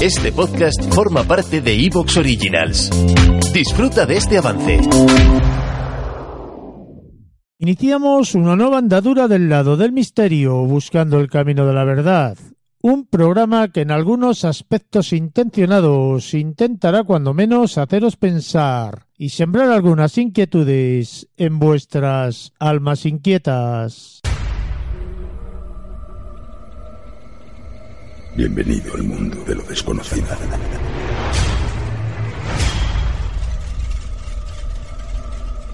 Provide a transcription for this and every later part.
Este podcast forma parte de Evox Originals. Disfruta de este avance. Iniciamos una nueva andadura del lado del misterio, buscando el camino de la verdad. Un programa que en algunos aspectos intencionados intentará cuando menos haceros pensar y sembrar algunas inquietudes en vuestras almas inquietas. Bienvenido al mundo de lo desconocido.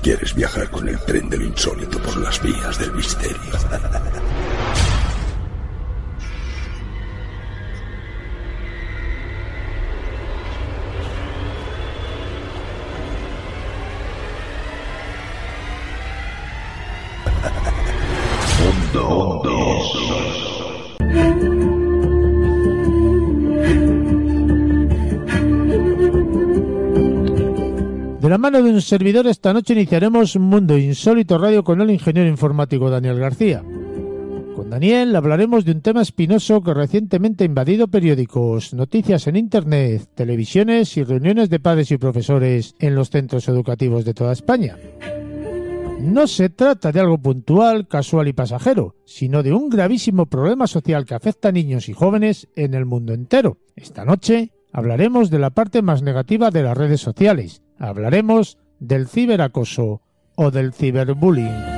¿Quieres viajar con el tren de lo insólito por las vías del misterio? La mano de un servidor esta noche iniciaremos Mundo Insólito Radio con el ingeniero informático Daniel García. Con Daniel hablaremos de un tema espinoso que recientemente ha invadido periódicos, noticias en Internet, televisiones y reuniones de padres y profesores en los centros educativos de toda España. No se trata de algo puntual, casual y pasajero, sino de un gravísimo problema social que afecta a niños y jóvenes en el mundo entero. Esta noche hablaremos de la parte más negativa de las redes sociales. Hablaremos del ciberacoso o del ciberbullying.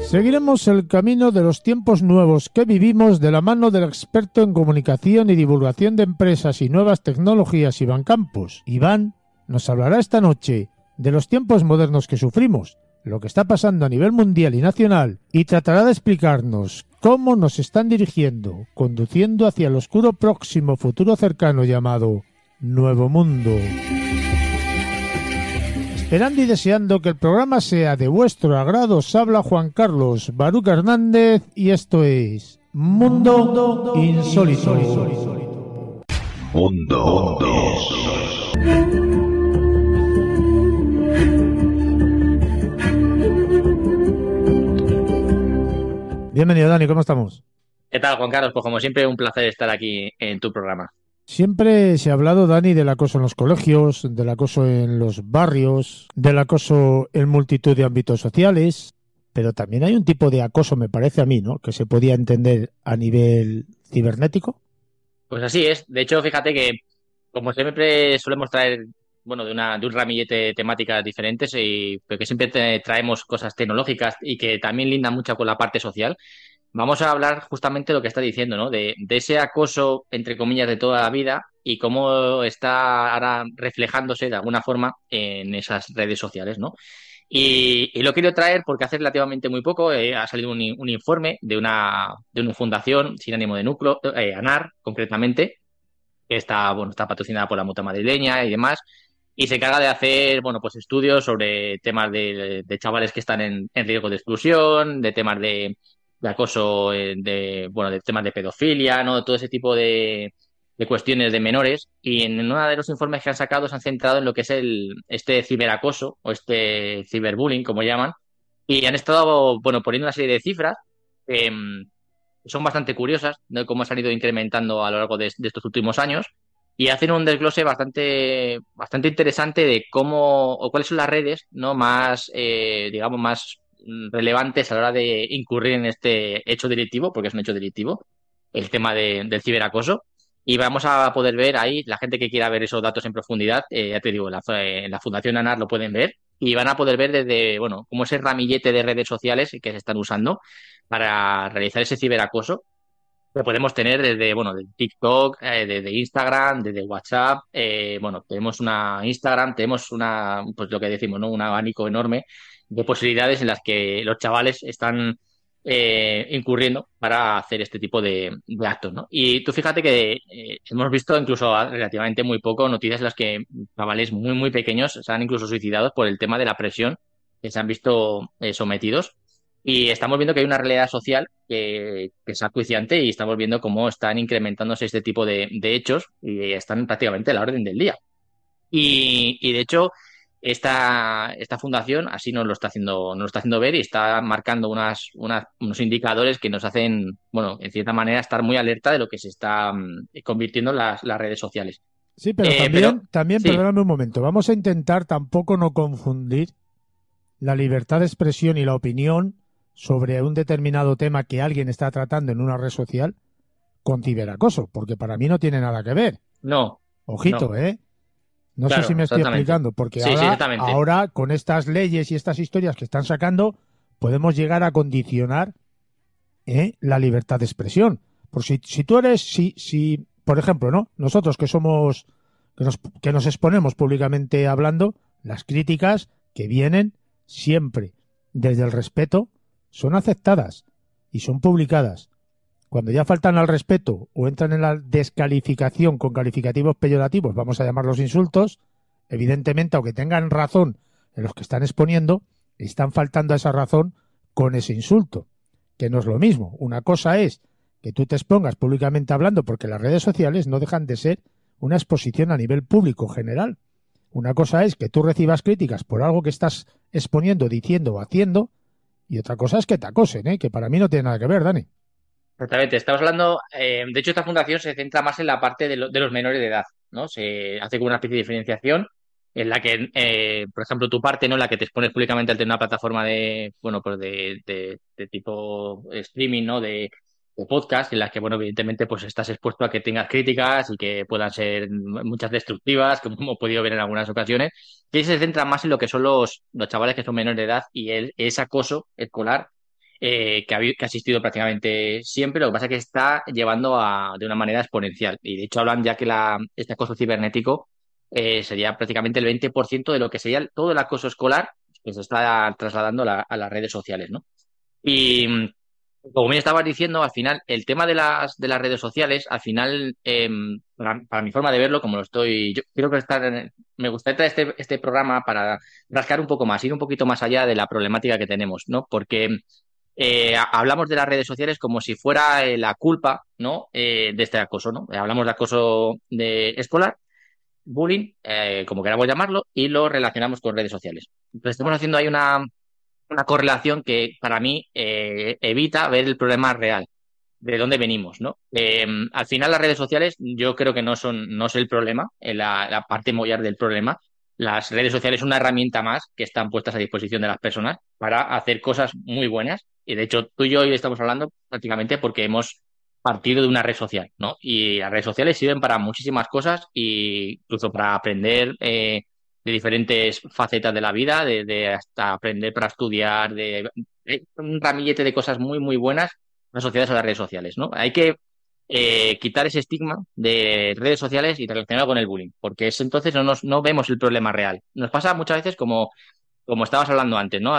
Seguiremos el camino de los tiempos nuevos que vivimos de la mano del experto en comunicación y divulgación de empresas y nuevas tecnologías Iván Campos. Iván nos hablará esta noche de los tiempos modernos que sufrimos, lo que está pasando a nivel mundial y nacional, y tratará de explicarnos cómo nos están dirigiendo, conduciendo hacia el oscuro próximo futuro cercano llamado Nuevo Mundo. Esperando y deseando que el programa sea de vuestro agrado, os habla Juan Carlos Baruca Hernández y esto es Mundo Insólito. Mundo Bienvenido Dani, ¿cómo estamos? ¿Qué tal, Juan Carlos? Pues como siempre, un placer estar aquí en tu programa. Siempre se ha hablado, Dani, del acoso en los colegios, del acoso en los barrios, del acoso en multitud de ámbitos sociales, pero también hay un tipo de acoso, me parece a mí, ¿no? Que se podía entender a nivel cibernético. Pues así es. De hecho, fíjate que, como siempre solemos traer, bueno, de, una, de un ramillete de temáticas diferentes, y, pero que siempre traemos cosas tecnológicas y que también lindan mucho con la parte social, vamos a hablar justamente de lo que está diciendo, ¿no? De, de ese acoso, entre comillas, de toda la vida y cómo está ahora reflejándose de alguna forma en esas redes sociales, ¿no? Y, lo quiero traer porque hace relativamente muy poco eh, ha salido un, in- un informe de una, de una fundación sin ánimo de lucro, eh, ANAR concretamente, que está, bueno, está patrocinada por la Mutua Madrileña y demás, y se encarga de hacer, bueno, pues estudios sobre temas de, de chavales que están en, en riesgo de exclusión, de temas de, de acoso, eh, de, bueno, de temas de pedofilia, ¿no? Todo ese tipo de, de cuestiones de menores. Y en uno de los informes que han sacado se han centrado en lo que es el, este ciberacoso o este ciberbullying, como llaman, y han estado, bueno, poniendo una serie de cifras que mm, son bastante curiosas, de cómo se han ido incrementando a lo largo de, estos últimos años y hacen un desglose bastante, bastante interesante de cómo o cuáles son las redes no más, eh, digamos, más relevantes a la hora de incurrir en este hecho delictivo, porque es un hecho delictivo, el tema de- del ciberacoso. Y vamos a poder ver ahí, la gente que quiera ver esos datos en profundidad, eh, ya te digo, la, en la Fundación ANAR lo pueden ver y van a poder ver desde, bueno, cómo ese ramillete de redes sociales que se están usando para realizar ese ciberacoso que podemos tener desde, bueno, de TikTok, eh, desde Instagram, desde WhatsApp, eh, bueno, tenemos una Instagram, tenemos una, pues lo que decimos, ¿no? Un abanico enorme de posibilidades en las que los chavales están eh, incurriendo para hacer este tipo de, actos, ¿no? Y tú fíjate que eh, hemos visto incluso relativamente muy poco noticias en las que chavales muy, muy pequeños se han incluso suicidado por el tema de la presión que se han visto eh, sometidos. Y estamos viendo que hay una realidad social que, es acuiciante y estamos viendo cómo están incrementándose este tipo de, de hechos y están prácticamente a la orden del día. Y de hecho, esta, esta fundación así nos lo está haciendo, nos lo está haciendo ver y está marcando unas, unos indicadores que nos hacen, bueno, en cierta manera, estar muy alerta de lo que se está mm, convirtiendo en las, redes sociales. Sí, pero eh, también, también perdóname un momento, vamos a intentar tampoco no confundir la libertad de expresión y la opinión sobre un determinado tema que alguien está tratando en una red social con ciberacoso, porque para mí no tiene nada que ver. No. Ojito, ¿eh? No sé si me estoy explicando, porque ahora, con estas leyes y estas historias que están sacando, podemos llegar a condicionar ¿eh? la libertad de expresión. Por si, si tú eres, si, si, por ejemplo, ¿no? Nosotros que somos, que nos, que nos exponemos públicamente hablando, las críticas que vienen siempre desde el respeto son aceptadas y son publicadas. Cuando ya faltan al respeto o entran en la descalificación con calificativos peyorativos, vamos a llamarlos insultos, evidentemente, aunque tengan razón en los que están exponiendo, están faltando a esa razón con ese insulto, que no es lo mismo. Una cosa es que tú te expongas públicamente hablando, porque las redes sociales no dejan de ser una exposición a nivel público general. Una cosa es que tú recibas críticas por algo que estás exponiendo, diciendo o haciendo, y otra cosa es que te acosen, ¿eh? que para mí no tiene nada que ver, Dani. Exactamente, estamos hablando, eh, de hecho esta fundación se centra más en la parte de, los menores de edad, ¿no? Se hace como una especie de diferenciación en la que, eh, por ejemplo, tu parte, ¿no? La que te expones públicamente tener una plataforma de, bueno, pues de, de, tipo streaming, ¿no? De, podcast, en la que, bueno, evidentemente, pues estás expuesto a que tengas críticas y que puedan ser muchas destructivas, como hemos podido ver en algunas ocasiones, que se centra más en lo que son los, los chavales que son menores de edad y el, ese acoso escolar eh, que, ha, que, ha, asistido prácticamente siempre, lo que pasa es que está llevando a, de una manera exponencial. Y de hecho hablan ya que este acoso cibernético eh, sería prácticamente el 20% de lo que sería todo el acoso escolar que se está trasladando a, las redes sociales, ¿no? Y como me estabas diciendo, al final, el tema de las, de las redes sociales, al final, em, para, mi forma de verlo, como lo estoy, yo creo que estar, me gustaría traer este, este programa para rascar un poco más, ir un poquito más allá de la problemática que tenemos, ¿no? Porque eh, hablamos de las redes sociales como si fuera eh, la culpa ¿no? Eh, de este acoso. ¿no? hablamos de acoso de escolar, bullying, como queramos llamarlo, y lo relacionamos con redes sociales. Entonces estamos haciendo ahí una, una correlación que para mí evita ver el problema real de dónde venimos, ¿no? al final las redes sociales yo creo que no son, no es el problema, la, la parte mollar del problema, las redes sociales son una herramienta más que están puestas a disposición de las personas para hacer cosas muy buenas. Y de hecho, tú y yo hoy estamos hablando prácticamente porque hemos partido de una red social, ¿no? Y las redes sociales sirven para muchísimas cosas, e incluso para aprender eh, de diferentes facetas de la vida, de, hasta aprender para estudiar, de, de, un ramillete de cosas muy, muy buenas asociadas a las redes sociales, ¿no? Hay que eh, quitar ese estigma de redes sociales y relacionarlo con el bullying, porque es entonces no, nos, no vemos el problema real. Nos pasa muchas veces como, como estabas hablando antes, ¿no?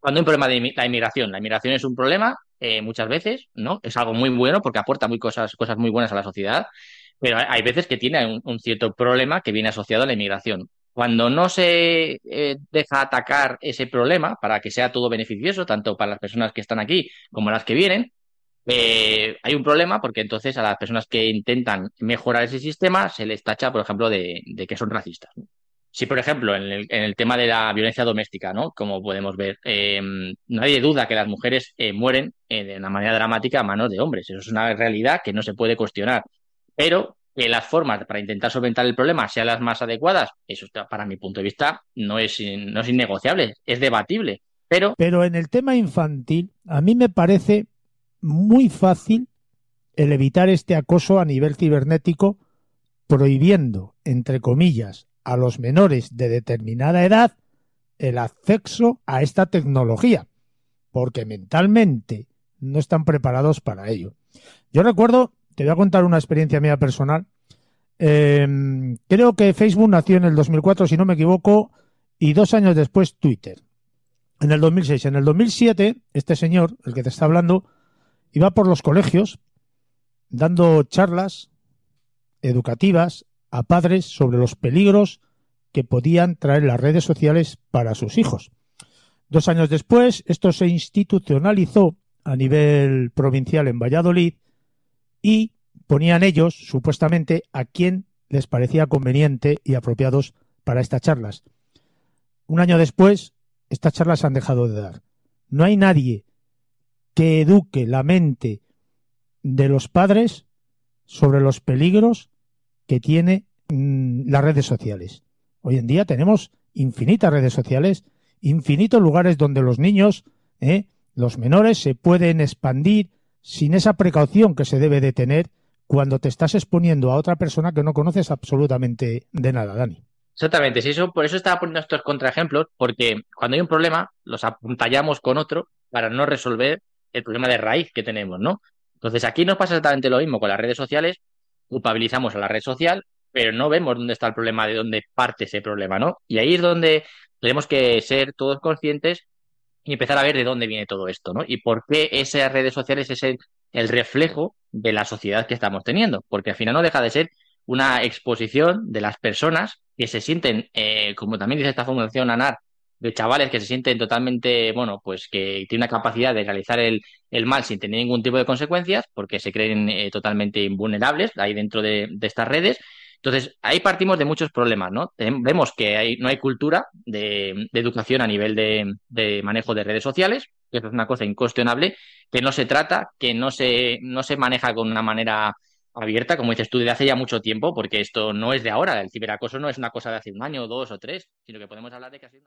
Cuando hay un problema de la inmigración, la inmigración es un problema eh, muchas veces, ¿no? Es algo muy bueno porque aporta muy cosas, cosas muy buenas a la sociedad, pero hay veces que tiene un, cierto problema que viene asociado a la inmigración. Cuando no se eh, deja atacar ese problema para que sea todo beneficioso, tanto para las personas que están aquí como las que vienen, eh, hay un problema porque entonces a las personas que intentan mejorar ese sistema se les tacha, por ejemplo, de, que son racistas. Si, por ejemplo, en el, tema de la violencia doméstica, ¿no? Como podemos ver, eh, nadie duda que las mujeres eh, mueren de una manera dramática a manos de hombres. Eso es una realidad que no se puede cuestionar. Pero que las formas para intentar solventar el problema sean las más adecuadas, eso para mi punto de vista no es, no es innegociable, es debatible. Pero... Pero en el tema infantil, a mí me parece muy fácil el evitar este acoso a nivel cibernético prohibiendo, entre comillas, a los menores de determinada edad el acceso a esta tecnología, porque mentalmente no están preparados para ello. Yo recuerdo, te voy a contar una experiencia mía personal. Em, creo que Facebook nació en el 2004, si no me equivoco, y dos años después Twitter. En el 2006. En el 2007, este señor, el que te está hablando, iba por los colegios dando charlas educativas a padres sobre los peligros que podían traer las redes sociales para sus hijos. Dos años después, esto se institucionalizó a nivel provincial en Valladolid y ponían ellos, supuestamente, a quien les parecía conveniente y apropiados para estas charlas. Un año después, estas charlas han dejado de dar. No hay nadie que eduque la mente de los padres sobre los peligros que tiene mm, las redes sociales. Hoy en día tenemos infinitas redes sociales, infinitos lugares donde los niños, ¿eh? los menores, se pueden expandir sin esa precaución que se debe de tener cuando te estás exponiendo a otra persona que no conoces absolutamente de nada, Dani. Exactamente, sí, eso, por eso estaba poniendo estos contraejemplos, porque cuando hay un problema, los apuntallamos con otro para no resolver el problema de raíz que tenemos, ¿no? Entonces aquí nos pasa exactamente lo mismo con las redes sociales, culpabilizamos a la red social, pero no vemos dónde está el problema, de dónde parte ese problema, ¿no? Y ahí es donde tenemos que ser todos conscientes y empezar a ver de dónde viene todo esto, ¿no? Y por qué esas redes sociales es el, reflejo de la sociedad que estamos teniendo, porque al final no deja de ser una exposición de las personas que se sienten, eh, como también dice esta fundación ANAR, de chavales que se sienten totalmente, bueno, pues que tienen una capacidad de realizar el, mal sin tener ningún tipo de consecuencias, porque se creen eh, totalmente invulnerables ahí dentro de, estas redes. Entonces, ahí partimos de muchos problemas, ¿no? Vemos que hay, no hay cultura de, educación a nivel de, de, manejo de redes sociales, que es una cosa incuestionable, que no se trata, que no se, no se maneja con una manera abierta, como dices tú, desde hace ya mucho tiempo, porque esto no es de ahora, el ciberacoso no es una cosa de hace un año, dos o tres, sino que podemos hablar de sido...